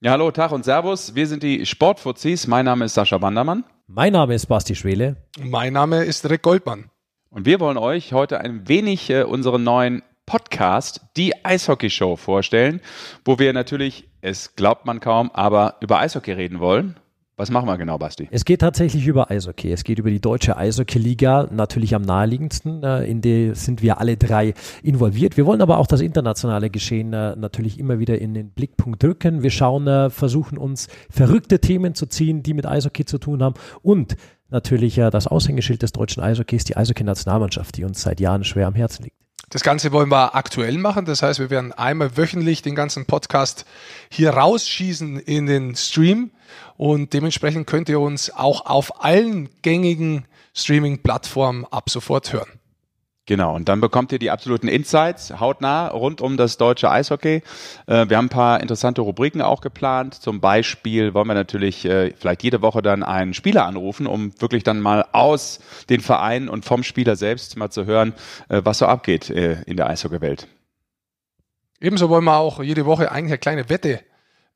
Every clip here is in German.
Ja, hallo, Tag und Servus. Wir sind die Sportfuzis. Mein Name ist Sascha Wandermann. Mein Name ist Basti Schwele. Mein Name ist Rick Goldmann. Und wir wollen euch heute ein wenig äh, unseren neuen Podcast, die Eishockey Show, vorstellen, wo wir natürlich, es glaubt man kaum, aber über Eishockey reden wollen. Was machen wir genau, Basti? Es geht tatsächlich über Eishockey. Es geht über die deutsche Eishockey-Liga, natürlich am naheliegendsten. Äh, in der sind wir alle drei involviert. Wir wollen aber auch das internationale Geschehen äh, natürlich immer wieder in den Blickpunkt drücken. Wir schauen, äh, versuchen uns verrückte Themen zu ziehen, die mit Eishockey zu tun haben und natürlich das Aushängeschild des deutschen Eishockeys, die Eishockey-Nationalmannschaft, die uns seit Jahren schwer am Herzen liegt. Das Ganze wollen wir aktuell machen. Das heißt, wir werden einmal wöchentlich den ganzen Podcast hier rausschießen in den Stream. Und dementsprechend könnt ihr uns auch auf allen gängigen Streaming-Plattformen ab sofort hören. Genau, und dann bekommt ihr die absoluten Insights hautnah rund um das deutsche Eishockey. Äh, wir haben ein paar interessante Rubriken auch geplant. Zum Beispiel wollen wir natürlich äh, vielleicht jede Woche dann einen Spieler anrufen, um wirklich dann mal aus den Vereinen und vom Spieler selbst mal zu hören, äh, was so abgeht in der Eishockeywelt. Ebenso wollen wir auch jede Woche eigentlich eine kleine Wette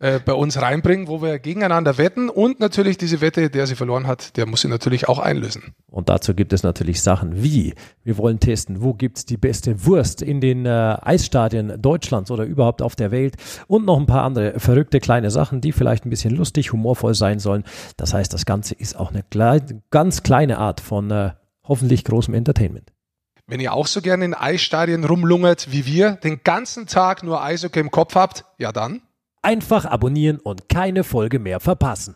äh, bei uns reinbringen, wo wir gegeneinander wetten und natürlich diese Wette, der sie verloren hat, der muss sie natürlich auch einlösen. Und dazu gibt es natürlich Sachen wie, wir wollen testen, wo gibt es die beste Wurst in den äh, Eisstadien Deutschlands oder überhaupt auf der Welt und noch ein paar andere verrückte kleine Sachen, die vielleicht ein bisschen lustig, humorvoll sein sollen. Das heißt, das Ganze ist auch eine kleine, ganz kleine Art von äh, hoffentlich großem Entertainment. Wenn ihr auch so gerne in Eisstadien rumlungert wie wir, den ganzen Tag nur Eishockey im Kopf habt, ja dann Einfach abonnieren und keine Folge mehr verpassen.